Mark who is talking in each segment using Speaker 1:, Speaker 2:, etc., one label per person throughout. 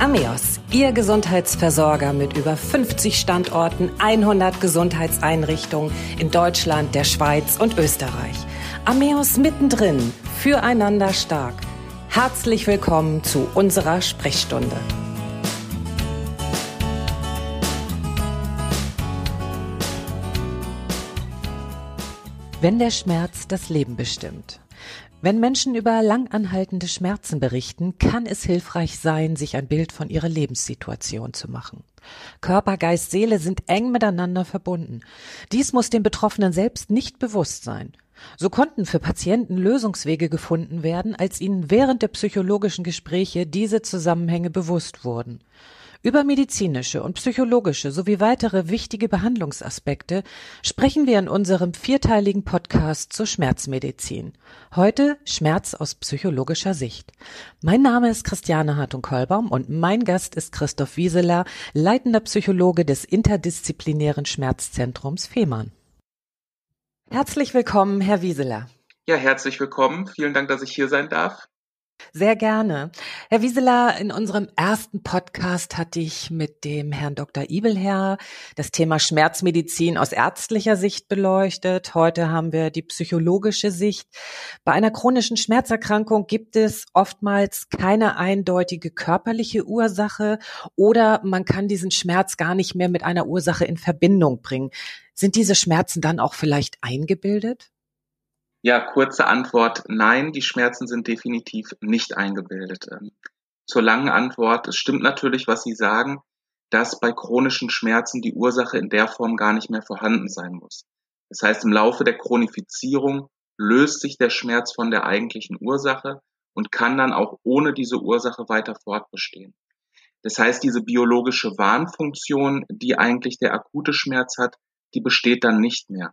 Speaker 1: Ameos, Ihr Gesundheitsversorger mit über 50 Standorten, 100 Gesundheitseinrichtungen in Deutschland, der Schweiz und Österreich. Ameos mittendrin, füreinander stark. Herzlich willkommen zu unserer Sprechstunde. Wenn der Schmerz das Leben bestimmt. Wenn Menschen über langanhaltende Schmerzen berichten, kann es hilfreich sein, sich ein Bild von ihrer Lebenssituation zu machen. Körper, Geist, Seele sind eng miteinander verbunden. Dies muss den Betroffenen selbst nicht bewusst sein. So konnten für Patienten Lösungswege gefunden werden, als ihnen während der psychologischen Gespräche diese Zusammenhänge bewusst wurden. Über medizinische und psychologische sowie weitere wichtige Behandlungsaspekte sprechen wir in unserem vierteiligen Podcast zur Schmerzmedizin. Heute Schmerz aus psychologischer Sicht. Mein Name ist Christiane Hartung-Kollbaum und mein Gast ist Christoph Wieseler, leitender Psychologe des interdisziplinären Schmerzzentrums Fehmarn. Herzlich willkommen, Herr Wieseler.
Speaker 2: Ja, herzlich willkommen. Vielen Dank, dass ich hier sein darf.
Speaker 1: Sehr gerne. Herr Wieseler, in unserem ersten Podcast hatte ich mit dem Herrn Dr. Ibelherr das Thema Schmerzmedizin aus ärztlicher Sicht beleuchtet. Heute haben wir die psychologische Sicht. Bei einer chronischen Schmerzerkrankung gibt es oftmals keine eindeutige körperliche Ursache oder man kann diesen Schmerz gar nicht mehr mit einer Ursache in Verbindung bringen. Sind diese Schmerzen dann auch vielleicht eingebildet?
Speaker 2: Ja, kurze Antwort, nein, die Schmerzen sind definitiv nicht eingebildet. Ähm, zur langen Antwort, es stimmt natürlich, was Sie sagen, dass bei chronischen Schmerzen die Ursache in der Form gar nicht mehr vorhanden sein muss. Das heißt, im Laufe der Chronifizierung löst sich der Schmerz von der eigentlichen Ursache und kann dann auch ohne diese Ursache weiter fortbestehen. Das heißt, diese biologische Warnfunktion, die eigentlich der akute Schmerz hat, die besteht dann nicht mehr.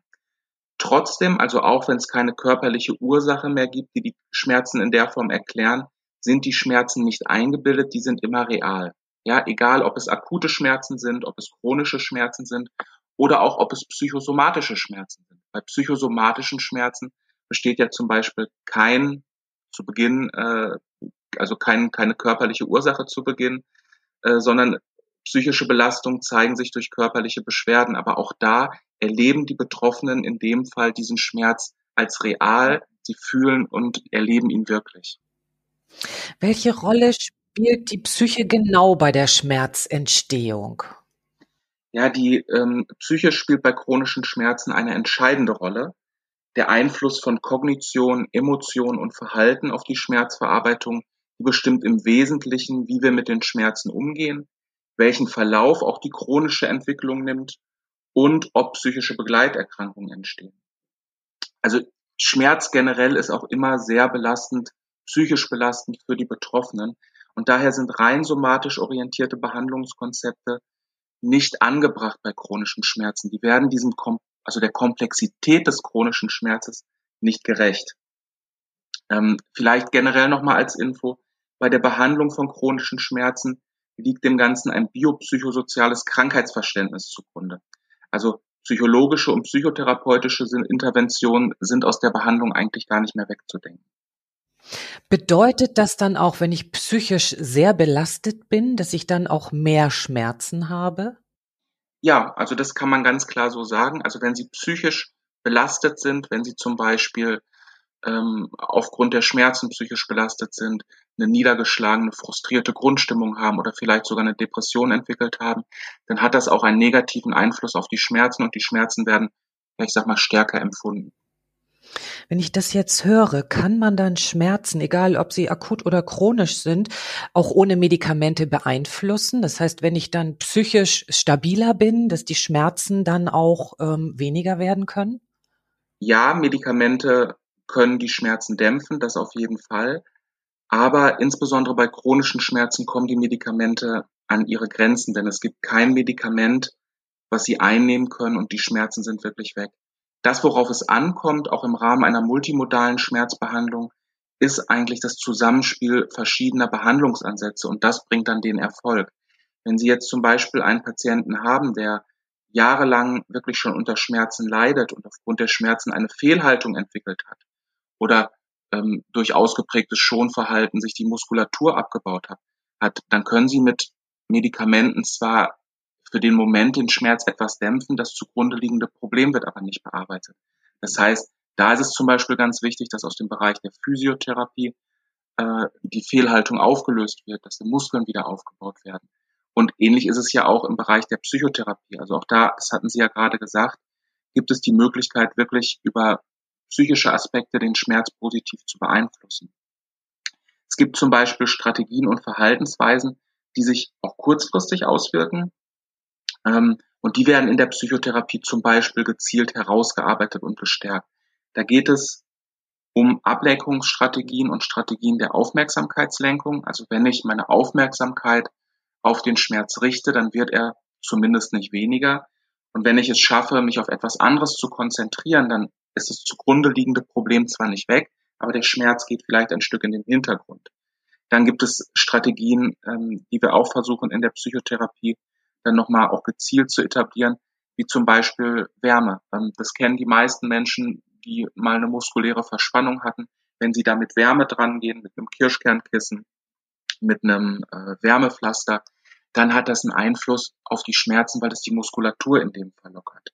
Speaker 2: Trotzdem, also auch wenn es keine körperliche Ursache mehr gibt, die die Schmerzen in der Form erklären, sind die Schmerzen nicht eingebildet, die sind immer real. Ja, egal ob es akute Schmerzen sind, ob es chronische Schmerzen sind oder auch ob es psychosomatische Schmerzen sind. Bei psychosomatischen Schmerzen besteht ja zum Beispiel kein zu Beginn, äh, also kein, keine körperliche Ursache zu Beginn, äh, sondern psychische Belastungen zeigen sich durch körperliche Beschwerden. Aber auch da erleben die Betroffenen in dem Fall diesen Schmerz als real. Sie fühlen und erleben ihn wirklich.
Speaker 1: Welche Rolle spielt die Psyche genau bei der Schmerzentstehung?
Speaker 2: Ja, die ähm, Psyche spielt bei chronischen Schmerzen eine entscheidende Rolle. Der Einfluss von Kognition, Emotion und Verhalten auf die Schmerzverarbeitung bestimmt im Wesentlichen, wie wir mit den Schmerzen umgehen, welchen Verlauf auch die chronische Entwicklung nimmt und ob psychische Begleiterkrankungen entstehen. Also Schmerz generell ist auch immer sehr belastend, psychisch belastend für die Betroffenen. Und daher sind rein somatisch orientierte Behandlungskonzepte nicht angebracht bei chronischen Schmerzen. Die werden diesem, also der Komplexität des chronischen Schmerzes nicht gerecht. Ähm, vielleicht generell nochmal als Info, bei der Behandlung von chronischen Schmerzen liegt dem Ganzen ein biopsychosoziales Krankheitsverständnis zugrunde. Also psychologische und psychotherapeutische Interventionen sind aus der Behandlung eigentlich gar nicht mehr wegzudenken.
Speaker 1: Bedeutet das dann auch, wenn ich psychisch sehr belastet bin, dass ich dann auch mehr Schmerzen habe?
Speaker 2: Ja, also das kann man ganz klar so sagen. Also wenn Sie psychisch belastet sind, wenn Sie zum Beispiel ähm, aufgrund der Schmerzen psychisch belastet sind, eine niedergeschlagene, frustrierte Grundstimmung haben oder vielleicht sogar eine Depression entwickelt haben, dann hat das auch einen negativen Einfluss auf die Schmerzen und die Schmerzen werden, ich sag mal, stärker empfunden.
Speaker 1: Wenn ich das jetzt höre, kann man dann Schmerzen, egal ob sie akut oder chronisch sind, auch ohne Medikamente beeinflussen? Das heißt, wenn ich dann psychisch stabiler bin, dass die Schmerzen dann auch ähm, weniger werden können?
Speaker 2: Ja, Medikamente können die Schmerzen dämpfen, das auf jeden Fall. Aber insbesondere bei chronischen Schmerzen kommen die Medikamente an ihre Grenzen, denn es gibt kein Medikament, was sie einnehmen können und die Schmerzen sind wirklich weg. Das, worauf es ankommt, auch im Rahmen einer multimodalen Schmerzbehandlung, ist eigentlich das Zusammenspiel verschiedener Behandlungsansätze und das bringt dann den Erfolg. Wenn Sie jetzt zum Beispiel einen Patienten haben, der jahrelang wirklich schon unter Schmerzen leidet und aufgrund der Schmerzen eine Fehlhaltung entwickelt hat, oder ähm, durch ausgeprägtes Schonverhalten sich die Muskulatur abgebaut hat, hat, dann können Sie mit Medikamenten zwar für den Moment den Schmerz etwas dämpfen, das zugrunde liegende Problem wird aber nicht bearbeitet. Das heißt, da ist es zum Beispiel ganz wichtig, dass aus dem Bereich der Physiotherapie äh, die Fehlhaltung aufgelöst wird, dass die Muskeln wieder aufgebaut werden. Und ähnlich ist es ja auch im Bereich der Psychotherapie. Also auch da, das hatten Sie ja gerade gesagt, gibt es die Möglichkeit, wirklich über psychische Aspekte den Schmerz positiv zu beeinflussen. Es gibt zum Beispiel Strategien und Verhaltensweisen, die sich auch kurzfristig auswirken. Ähm, und die werden in der Psychotherapie zum Beispiel gezielt herausgearbeitet und gestärkt. Da geht es um Ablenkungsstrategien und Strategien der Aufmerksamkeitslenkung. Also wenn ich meine Aufmerksamkeit auf den Schmerz richte, dann wird er zumindest nicht weniger. Und wenn ich es schaffe, mich auf etwas anderes zu konzentrieren, dann ist das zugrunde liegende Problem zwar nicht weg, aber der Schmerz geht vielleicht ein Stück in den Hintergrund. Dann gibt es Strategien, ähm, die wir auch versuchen in der Psychotherapie dann nochmal auch gezielt zu etablieren, wie zum Beispiel Wärme. Ähm, das kennen die meisten Menschen, die mal eine muskuläre Verspannung hatten. Wenn sie da mit Wärme dran gehen, mit einem Kirschkernkissen, mit einem äh, Wärmepflaster, dann hat das einen Einfluss auf die Schmerzen, weil es die Muskulatur in dem Fall lockert.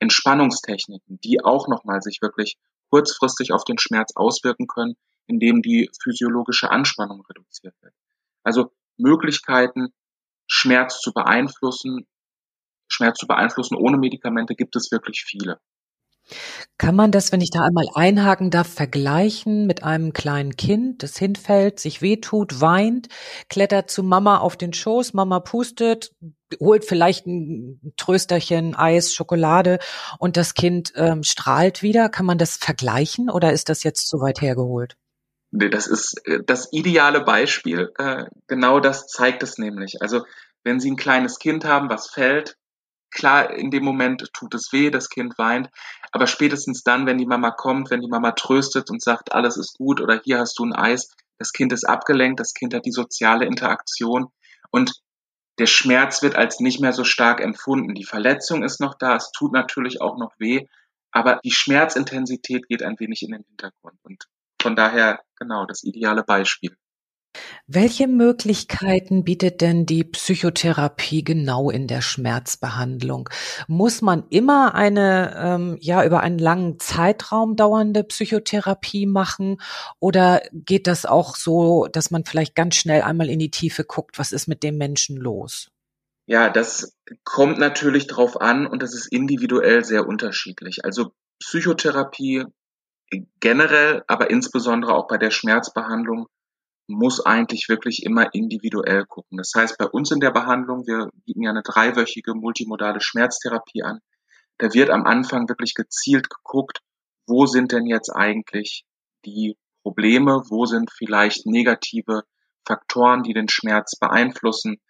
Speaker 2: Entspannungstechniken, die auch nochmal sich wirklich kurzfristig auf den Schmerz auswirken können, indem die physiologische Anspannung reduziert wird. Also Möglichkeiten, Schmerz zu beeinflussen, Schmerz zu beeinflussen ohne Medikamente gibt es wirklich viele.
Speaker 1: Kann man das, wenn ich da einmal einhaken darf, vergleichen mit einem kleinen Kind, das hinfällt, sich wehtut, weint, klettert zu Mama auf den Schoß, Mama pustet, holt vielleicht ein Trösterchen, Eis, Schokolade und das Kind ähm, strahlt wieder. Kann man das vergleichen oder ist das jetzt zu weit hergeholt?
Speaker 2: Nee, das ist äh, das ideale Beispiel. Äh, genau das zeigt es nämlich. Also wenn Sie ein kleines Kind haben, was fällt, klar, in dem Moment tut es weh, das Kind weint, aber spätestens dann, wenn die Mama kommt, wenn die Mama tröstet und sagt, alles ist gut oder hier hast du ein Eis, das Kind ist abgelenkt, das Kind hat die soziale Interaktion und der Schmerz wird als nicht mehr so stark empfunden. Die Verletzung ist noch da, es tut natürlich auch noch weh, aber die Schmerzintensität geht ein wenig in den Hintergrund und von daher genau das ideale Beispiel.
Speaker 1: Welche Möglichkeiten bietet denn die Psychotherapie genau in der Schmerzbehandlung? Muss man immer eine, ähm, ja, über einen langen Zeitraum dauernde Psychotherapie machen? Oder geht das auch so, dass man vielleicht ganz schnell einmal in die Tiefe guckt, was ist mit dem Menschen los?
Speaker 2: Ja, das kommt natürlich drauf an und das ist individuell sehr unterschiedlich. Also Psychotherapie generell, aber insbesondere auch bei der Schmerzbehandlung muss eigentlich wirklich immer individuell gucken. Das heißt, bei uns in der Behandlung, wir bieten ja eine dreiwöchige multimodale Schmerztherapie an, da wird am Anfang wirklich gezielt geguckt, wo sind denn jetzt eigentlich die Probleme, wo sind vielleicht negative Faktoren, die den Schmerz beeinflussen.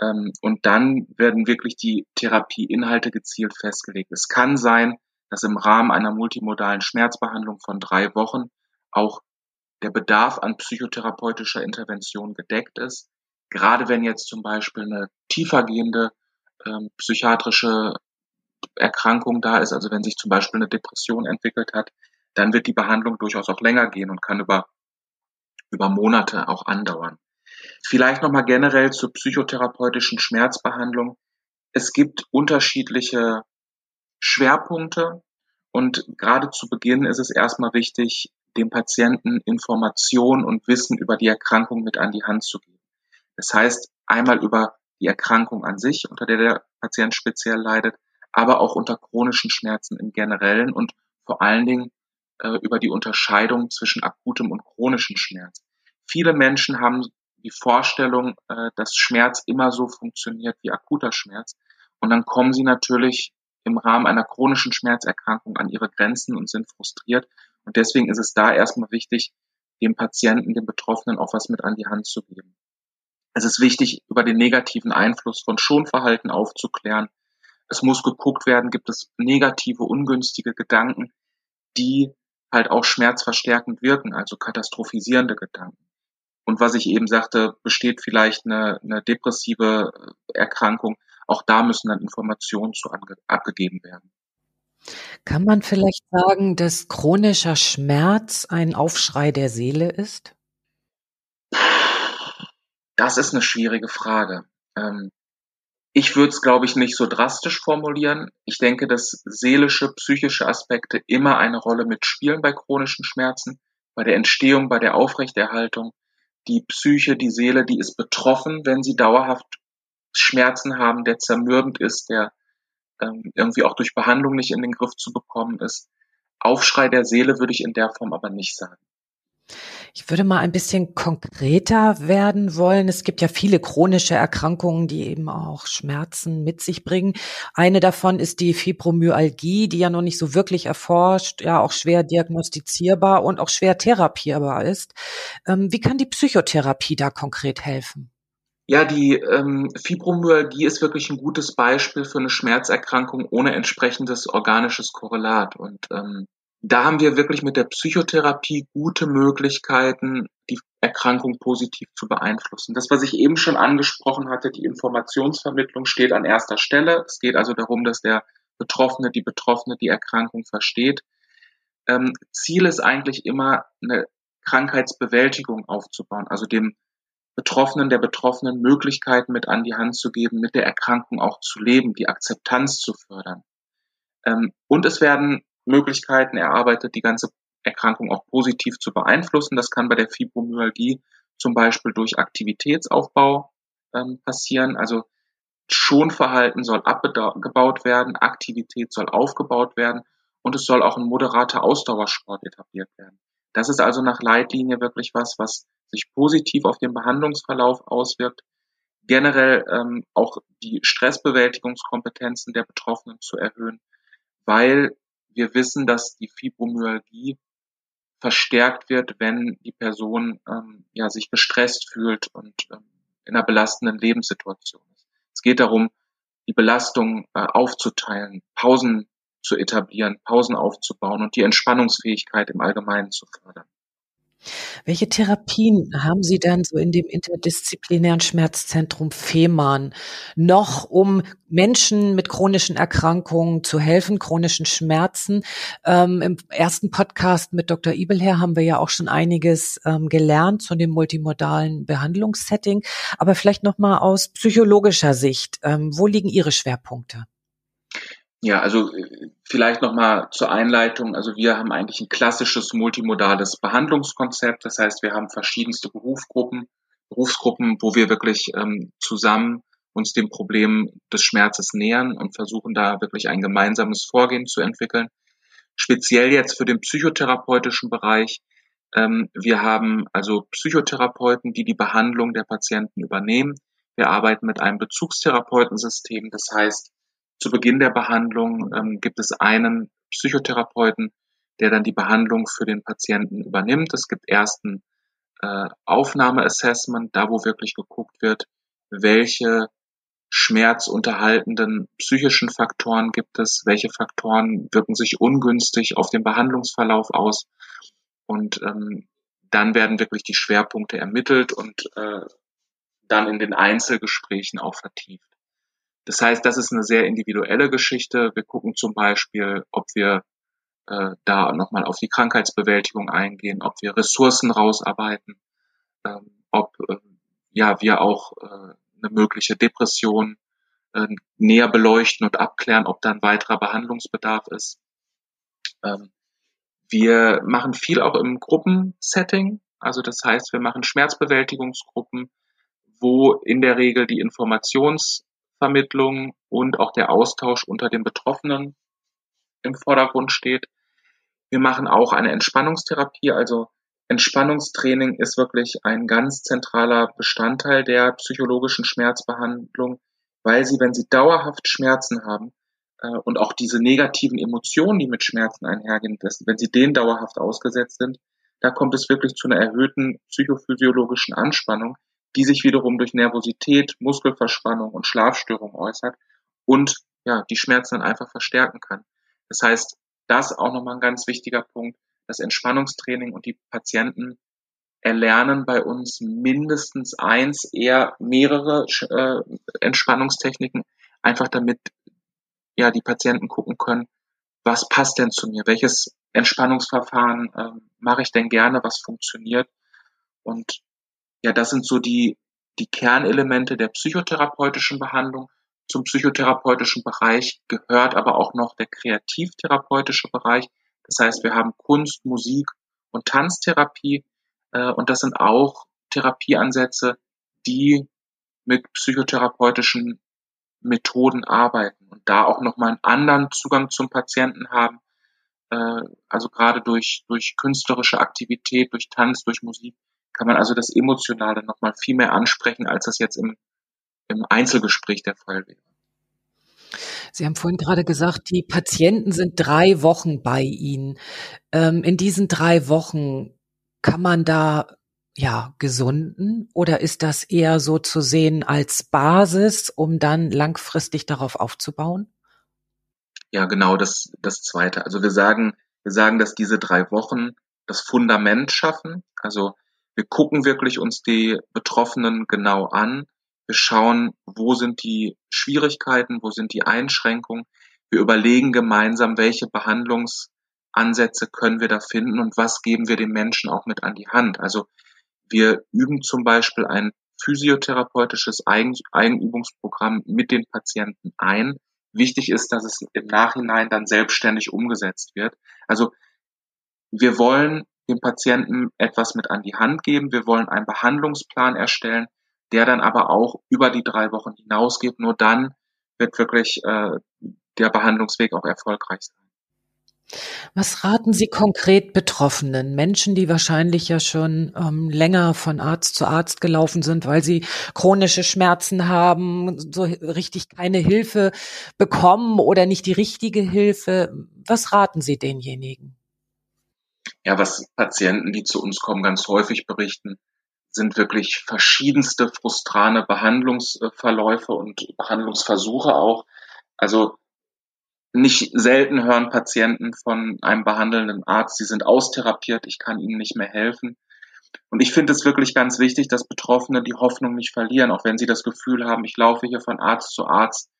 Speaker 2: Ähm, und dann werden wirklich die Therapieinhalte gezielt festgelegt. Es kann sein, dass im Rahmen einer multimodalen Schmerzbehandlung von drei Wochen auch der Bedarf an psychotherapeutischer Intervention gedeckt ist. Gerade wenn jetzt zum Beispiel eine tiefergehende ähm, psychiatrische Erkrankung da ist, also wenn sich zum Beispiel eine Depression entwickelt hat, dann wird die Behandlung durchaus auch länger gehen und kann über, über Monate auch andauern. Vielleicht nochmal generell zur psychotherapeutischen Schmerzbehandlung. Es gibt unterschiedliche Schwerpunkte und gerade zu Beginn ist es erstmal wichtig, dem Patienten Information und Wissen über die Erkrankung mit an die Hand zu geben. Das heißt, einmal über die Erkrankung an sich, unter der der Patient speziell leidet, aber auch unter chronischen Schmerzen im Generellen und vor allen Dingen äh, über die Unterscheidung zwischen akutem und chronischem Schmerz. Viele Menschen haben die Vorstellung, äh, dass Schmerz immer so funktioniert wie akuter Schmerz. Und dann kommen sie natürlich im Rahmen einer chronischen Schmerzerkrankung an ihre Grenzen und sind frustriert und deswegen ist es da erstmal wichtig, dem Patienten, dem Betroffenen auch was mit an die Hand zu geben. Es ist wichtig, über den negativen Einfluss von Schonverhalten aufzuklären. Es muss geguckt werden, gibt es negative, ungünstige Gedanken, die halt auch schmerzverstärkend wirken, also katastrophisierende Gedanken. Und was ich eben sagte, besteht vielleicht eine, eine depressive Erkrankung. Auch da müssen dann Informationen zu abgegeben werden.
Speaker 1: Kann man vielleicht sagen, dass chronischer Schmerz ein Aufschrei der Seele ist?
Speaker 2: Das ist eine schwierige Frage. Ähm, ich würde es, glaube ich, nicht so drastisch formulieren. Ich denke, dass seelische, psychische Aspekte immer eine Rolle mitspielen bei chronischen Schmerzen, bei der Entstehung, bei der Aufrechterhaltung. Die Psyche, die Seele, die ist betroffen, wenn sie dauerhaft Schmerzen haben, der zermürbend ist, der irgendwie auch durch Behandlung nicht in den Griff zu bekommen ist. Aufschrei der Seele würde ich in der Form aber nicht sagen.
Speaker 1: Ich würde mal ein bisschen konkreter werden wollen. Es gibt ja viele chronische Erkrankungen, die eben auch Schmerzen mit sich bringen. Eine davon ist die Fibromyalgie, die ja noch nicht so wirklich erforscht, ja auch schwer diagnostizierbar und auch schwer therapierbar ist. Ähm, wie kann die Psychotherapie da konkret helfen?
Speaker 2: Ja, die ähm, Fibromyalgie ist wirklich ein gutes Beispiel für eine Schmerzerkrankung ohne entsprechendes organisches Korrelat. Und ähm, da haben wir wirklich mit der Psychotherapie gute Möglichkeiten, die Erkrankung positiv zu beeinflussen. Das, was ich eben schon angesprochen hatte, die Informationsvermittlung steht an erster Stelle. Es geht also darum, dass der Betroffene, die Betroffene die Erkrankung versteht. Ähm, Ziel ist eigentlich immer, eine Krankheitsbewältigung aufzubauen, also dem Betroffenen, der Betroffenen Möglichkeiten mit an die Hand zu geben, mit der Erkrankung auch zu leben, die Akzeptanz zu fördern. Ähm, und es werden Möglichkeiten erarbeitet, die ganze Erkrankung auch positiv zu beeinflussen. Das kann bei der Fibromyalgie zum Beispiel durch Aktivitätsaufbau ähm, passieren. Also Schonverhalten soll abgebaut werden, Aktivität soll aufgebaut werden und es soll auch ein moderater Ausdauersport etabliert werden. Das ist also nach Leitlinie wirklich was, was sich positiv auf den Behandlungsverlauf auswirkt. Generell ähm, auch die Stressbewältigungskompetenzen der Betroffenen zu erhöhen, weil wir wissen, dass die Fibromyalgie verstärkt wird, wenn die Person ähm, ja, sich gestresst fühlt und ähm, in einer belastenden Lebenssituation ist. Es geht darum, die Belastung äh, aufzuteilen, Pausen zu etablieren, Pausen aufzubauen und die Entspannungsfähigkeit im Allgemeinen zu fördern.
Speaker 1: Welche Therapien haben Sie denn so in dem interdisziplinären Schmerzzentrum Fehmarn noch, um Menschen mit chronischen Erkrankungen zu helfen, chronischen Schmerzen? Ähm, Im ersten Podcast mit Dr. Ibelher haben wir ja auch schon einiges ähm, gelernt zu dem multimodalen Behandlungssetting. Aber vielleicht noch mal aus psychologischer Sicht, ähm, wo liegen Ihre Schwerpunkte?
Speaker 2: Ja, also äh, vielleicht nochmal zur Einleitung. Also wir haben eigentlich ein klassisches multimodales Behandlungskonzept. Das heißt, wir haben verschiedenste Berufsgruppen, Berufsgruppen, wo wir wirklich ähm, zusammen uns dem Problem des Schmerzes nähern und versuchen da wirklich ein gemeinsames Vorgehen zu entwickeln. Speziell jetzt für den psychotherapeutischen Bereich. Ähm, wir haben also Psychotherapeuten, die die Behandlung der Patienten übernehmen. Wir arbeiten mit einem Bezugstherapeutensystem. Das heißt, zu Beginn der Behandlung ähm, gibt es einen Psychotherapeuten, der dann die Behandlung für den Patienten übernimmt. Es gibt erst ein äh, Aufnahmeassessment, da wo wirklich geguckt wird, welche schmerzunterhaltenden psychischen Faktoren gibt es, welche Faktoren wirken sich ungünstig auf den Behandlungsverlauf aus. Und ähm, dann werden wirklich die Schwerpunkte ermittelt und äh, dann in den Einzelgesprächen auch vertieft. Das heißt, das ist eine sehr individuelle Geschichte. Wir gucken zum Beispiel, ob wir äh, da nochmal auf die Krankheitsbewältigung eingehen, ob wir Ressourcen rausarbeiten, ähm, ob äh, ja wir auch äh, eine mögliche Depression äh, näher beleuchten und abklären, ob da ein weiterer Behandlungsbedarf ist. Ähm, wir machen viel auch im Gruppensetting. Also das heißt, wir machen Schmerzbewältigungsgruppen, wo in der Regel die Informations Vermittlung und auch der Austausch unter den Betroffenen im Vordergrund steht. Wir machen auch eine Entspannungstherapie, also Entspannungstraining ist wirklich ein ganz zentraler Bestandteil der psychologischen Schmerzbehandlung, weil sie, wenn sie dauerhaft Schmerzen haben äh, und auch diese negativen Emotionen, die mit Schmerzen einhergehen, dass, wenn sie denen dauerhaft ausgesetzt sind, da kommt es wirklich zu einer erhöhten psychophysiologischen Anspannung, die sich wiederum durch Nervosität, Muskelverspannung und Schlafstörung äußert und ja, die Schmerzen dann einfach verstärken kann. Das heißt, das auch nochmal ein ganz wichtiger Punkt, das Entspannungstraining und die Patienten erlernen bei uns mindestens eins, eher mehrere äh, Entspannungstechniken, einfach damit ja die Patienten gucken können, was passt denn zu mir, welches Entspannungsverfahren äh, mache ich denn gerne, was funktioniert und ja, das sind so die, die Kernelemente der psychotherapeutischen Behandlung. Zum psychotherapeutischen Bereich gehört aber auch noch der kreativtherapeutische Bereich. Das heißt, wir haben Kunst, Musik und Tanztherapie. Äh, und das sind auch Therapieansätze, die mit psychotherapeutischen Methoden arbeiten und da auch nochmal einen anderen Zugang zum Patienten haben. Äh, also gerade durch, durch künstlerische Aktivität, durch Tanz, durch Musik kann man also das Emotionale nochmal viel mehr ansprechen, als das jetzt im, im Einzelgespräch der Fall wäre.
Speaker 1: Sie haben vorhin gerade gesagt, die Patienten sind drei Wochen bei Ihnen. Ähm, in diesen drei Wochen kann man da ja, gesunden oder ist das eher so zu sehen als Basis, um dann langfristig darauf aufzubauen?
Speaker 2: Ja, genau, das, das zweite. Also wir sagen, wir sagen, dass diese drei Wochen das Fundament schaffen. Also wir gucken wirklich uns die Betroffenen genau an. Wir schauen, wo sind die Schwierigkeiten, wo sind die Einschränkungen. Wir überlegen gemeinsam, welche Behandlungsansätze können wir da finden und was geben wir den Menschen auch mit an die Hand. Also wir üben zum Beispiel ein physiotherapeutisches Eigen Eigenübungsprogramm mit den Patienten ein. Wichtig ist, dass es im Nachhinein dann selbstständig umgesetzt wird. Also wir wollen dem Patienten etwas mit an die Hand geben. Wir wollen einen Behandlungsplan erstellen, der dann aber auch über die drei Wochen hinausgeht. Nur dann wird wirklich äh, der Behandlungsweg auch erfolgreich sein.
Speaker 1: Was raten Sie konkret Betroffenen, Menschen, die wahrscheinlich ja schon ähm, länger von Arzt zu Arzt gelaufen sind, weil sie chronische Schmerzen haben, so richtig keine Hilfe bekommen oder nicht die richtige Hilfe? Was raten Sie denjenigen?
Speaker 2: Ja, was Patienten, die zu uns kommen, ganz häufig berichten, sind wirklich verschiedenste frustrane Behandlungsverläufe und Behandlungsversuche auch. Also nicht selten hören Patienten von einem behandelnden Arzt, sie sind austherapiert, ich kann ihnen nicht mehr helfen. Und ich finde es wirklich ganz wichtig, dass Betroffene die Hoffnung nicht verlieren, auch wenn sie das Gefühl haben, ich laufe hier von Arzt zu Arzt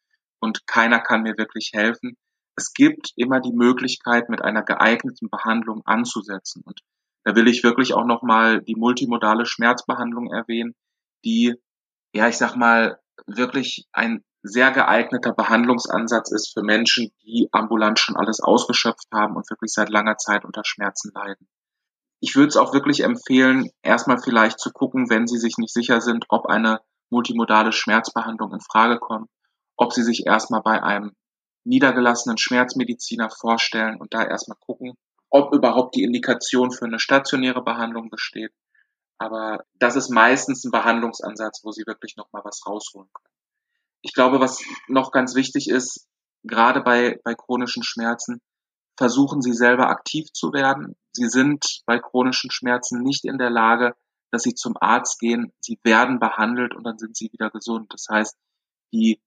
Speaker 2: und keiner kann mir wirklich helfen. Es gibt immer die Möglichkeit, mit einer geeigneten Behandlung anzusetzen. Und da will ich wirklich auch nochmal die multimodale Schmerzbehandlung erwähnen, die, ja, ich sag mal, wirklich ein sehr geeigneter Behandlungsansatz ist für Menschen, die ambulant schon alles ausgeschöpft haben und wirklich seit langer Zeit unter Schmerzen leiden. Ich würde es auch wirklich empfehlen, erstmal vielleicht zu gucken, wenn Sie sich nicht sicher sind, ob eine multimodale Schmerzbehandlung in Frage kommt, ob Sie sich erstmal bei einem niedergelassenen Schmerzmediziner vorstellen und da erstmal gucken, ob überhaupt die Indikation für eine stationäre Behandlung besteht. Aber das ist meistens ein Behandlungsansatz, wo Sie wirklich nochmal was rausholen können ich glaube, was noch ganz wichtig ist, gerade bei, bei chronischen Schmerzen, versuchen Sie selber aktiv zu werden. Sie sind bei chronischen Schmerzen nicht in der Lage, dass Sie zum Arzt gehen. Sie werden behandelt und dann sind Sie wieder gesund. Das heißt, die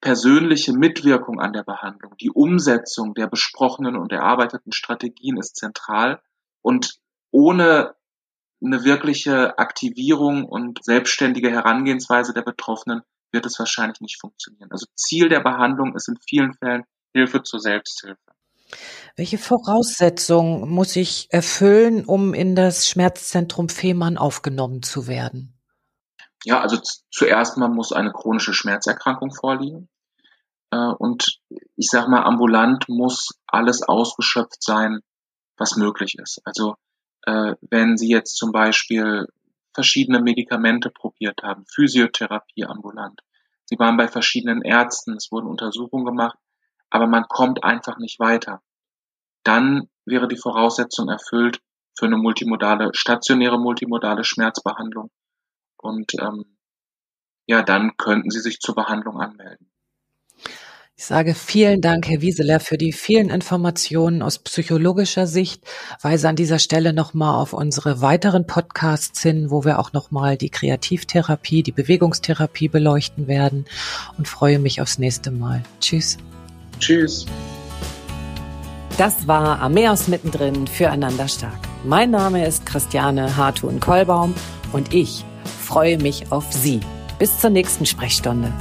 Speaker 2: persönliche Mitwirkung an der Behandlung, die Umsetzung der besprochenen und erarbeiteten Strategien ist zentral. Und ohne eine wirkliche Aktivierung und selbstständige Herangehensweise der Betroffenen wird es wahrscheinlich nicht funktionieren. Also Ziel der Behandlung ist in vielen Fällen Hilfe zur Selbsthilfe.
Speaker 1: Welche Voraussetzungen muss ich erfüllen, um in das Schmerzzentrum Fehmarn aufgenommen zu werden?
Speaker 2: Ja, also zuerst mal muss eine chronische Schmerzerkrankung vorliegen. Äh, und ich sag mal, ambulant muss alles ausgeschöpft sein, was möglich ist. Also äh, wenn Sie jetzt zum Beispiel verschiedene Medikamente probiert haben, Physiotherapie ambulant. Sie waren bei verschiedenen Ärzten, es wurden Untersuchungen gemacht, aber man kommt einfach nicht weiter. Dann wäre die Voraussetzung erfüllt für eine multimodale, stationäre multimodale Schmerzbehandlung. Und ähm, ja, dann könnten Sie sich zur Behandlung anmelden.
Speaker 1: Ich sage vielen Dank, Herr Wieseler, für die vielen Informationen aus psychologischer Sicht. Weise an dieser Stelle nochmal auf unsere weiteren Podcasts hin, wo wir auch nochmal die Kreativtherapie, die Bewegungstherapie beleuchten werden und freue mich aufs nächste Mal. Tschüss.
Speaker 2: Tschüss.
Speaker 1: Das war Armeos mittendrin füreinander stark. Mein Name ist Christiane Hartun-Kollbaum und ich freue mich auf Sie. Bis zur nächsten Sprechstunde.